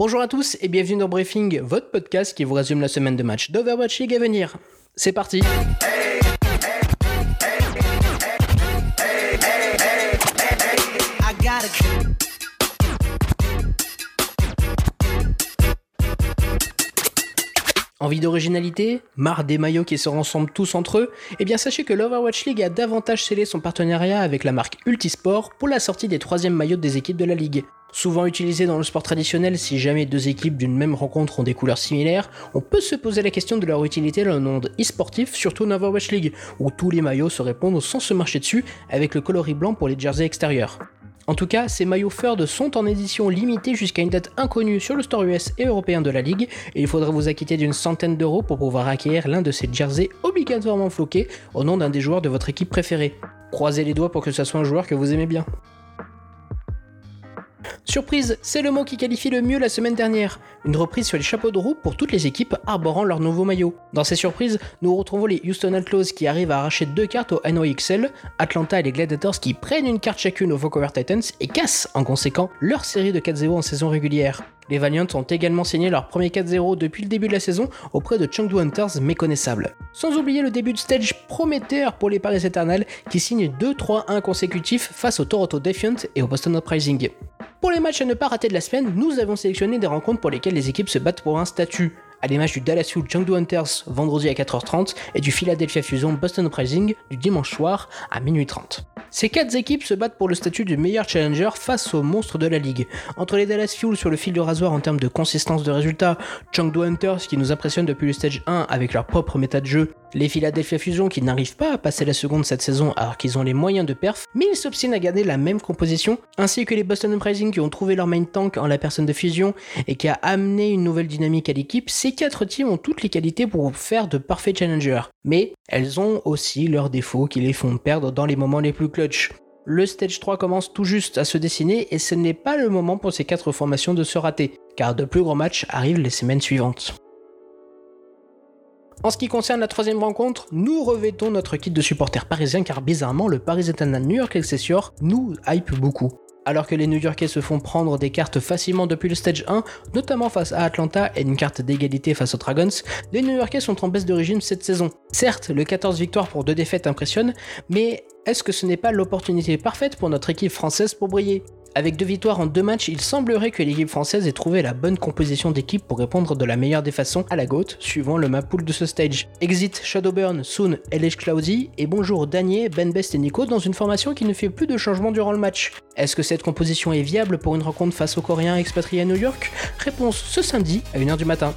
Bonjour à tous et bienvenue dans Briefing, votre podcast qui vous résume la semaine de match d'Overwatch League à venir. C'est parti Envie d'originalité? Marre des maillots qui se ressemblent tous entre eux? Eh bien sachez que l'Overwatch League a davantage scellé son partenariat avec la marque Ultisport pour la sortie des troisièmes maillots des équipes de la ligue. Souvent utilisé dans le sport traditionnel, si jamais deux équipes d'une même rencontre ont des couleurs similaires, on peut se poser la question de leur utilité dans le monde e-sportif, surtout en Overwatch League, où tous les maillots se répondent sans se marcher dessus avec le coloris blanc pour les jerseys extérieurs. En tout cas, ces maillots Furd sont en édition limitée jusqu'à une date inconnue sur le store US et européen de la ligue, et il faudra vous acquitter d'une centaine d'euros pour pouvoir acquérir l'un de ces jerseys obligatoirement floqués au nom d'un des joueurs de votre équipe préférée. Croisez les doigts pour que ce soit un joueur que vous aimez bien. Surprise, c'est le mot qui qualifie le mieux la semaine dernière. Une reprise sur les chapeaux de roue pour toutes les équipes arborant leur nouveau maillot. Dans ces surprises, nous retrouvons les Houston Outlaws qui arrivent à arracher deux cartes au NOXL, Atlanta et les Gladiators qui prennent une carte chacune aux Vancouver Titans et cassent en conséquent leur série de 4-0 en saison régulière. Les Valiants ont également signé leur premier 4-0 depuis le début de la saison auprès de Chengdu Hunters méconnaissables. Sans oublier le début de stage prometteur pour les Paris Eternal qui signent 2-3-1 consécutifs face au Toronto Defiant et au Boston Uprising. Pour les matchs à ne pas rater de la semaine, nous avons sélectionné des rencontres pour lesquelles les équipes se battent pour un statut à l'image du Dallas Fuel Chengdu Hunters vendredi à 4h30 et du Philadelphia Fusion Boston Uprising du dimanche soir à minuit 30. Ces quatre équipes se battent pour le statut du meilleur challenger face aux monstres de la ligue. Entre les Dallas Fuel sur le fil du rasoir en termes de consistance de résultats, Chengdu Hunters qui nous impressionnent depuis le stage 1 avec leur propre méta de jeu, les Philadelphia Fusion qui n'arrivent pas à passer la seconde cette saison alors qu'ils ont les moyens de perf, mais ils s'obstinent à garder la même composition, ainsi que les Boston Uprising qui ont trouvé leur main tank en la personne de Fusion et qui a amené une nouvelle dynamique à l'équipe, ces quatre teams ont toutes les qualités pour faire de parfaits challengers. Mais elles ont aussi leurs défauts qui les font perdre dans les moments les plus clutch. Le stage 3 commence tout juste à se dessiner et ce n'est pas le moment pour ces quatre formations de se rater, car de plus gros matchs arrivent les semaines suivantes. En ce qui concerne la troisième rencontre, nous revêtons notre kit de supporters parisiens car bizarrement le Paris Eternal New York Excelsior nous hype beaucoup. Alors que les New Yorkais se font prendre des cartes facilement depuis le stage 1, notamment face à Atlanta et une carte d'égalité face aux Dragons, les New Yorkais sont en baisse d'origine cette saison. Certes, le 14 victoires pour 2 défaites impressionne, mais est-ce que ce n'est pas l'opportunité parfaite pour notre équipe française pour briller? Avec deux victoires en deux matchs, il semblerait que l'équipe française ait trouvé la bonne composition d'équipe pour répondre de la meilleure des façons à la goutte, suivant le map pool de ce stage. Exit Shadowburn, Soon, LH Cloudy et bonjour Daniel, Ben Best et Nico dans une formation qui ne fait plus de changements durant le match. Est-ce que cette composition est viable pour une rencontre face aux Coréens expatriés à New York? Réponse ce samedi à 1h du matin.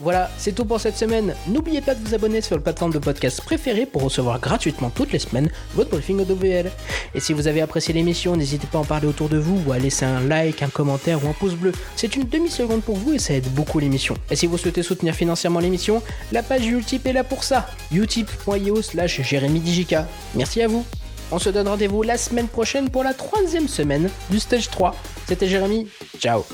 Voilà, c'est tout pour cette semaine. N'oubliez pas de vous abonner sur le plateforme de podcast préféré pour recevoir gratuitement toutes les semaines votre briefing OWL. Et si vous avez apprécié l'émission, n'hésitez pas à en parler autour de vous ou à laisser un like, un commentaire ou un pouce bleu. C'est une demi-seconde pour vous et ça aide beaucoup l'émission. Et si vous souhaitez soutenir financièrement l'émission, la page Utip est là pour ça. utip.io slash Merci à vous. On se donne rendez-vous la semaine prochaine pour la troisième semaine du stage 3. C'était Jérémy. Ciao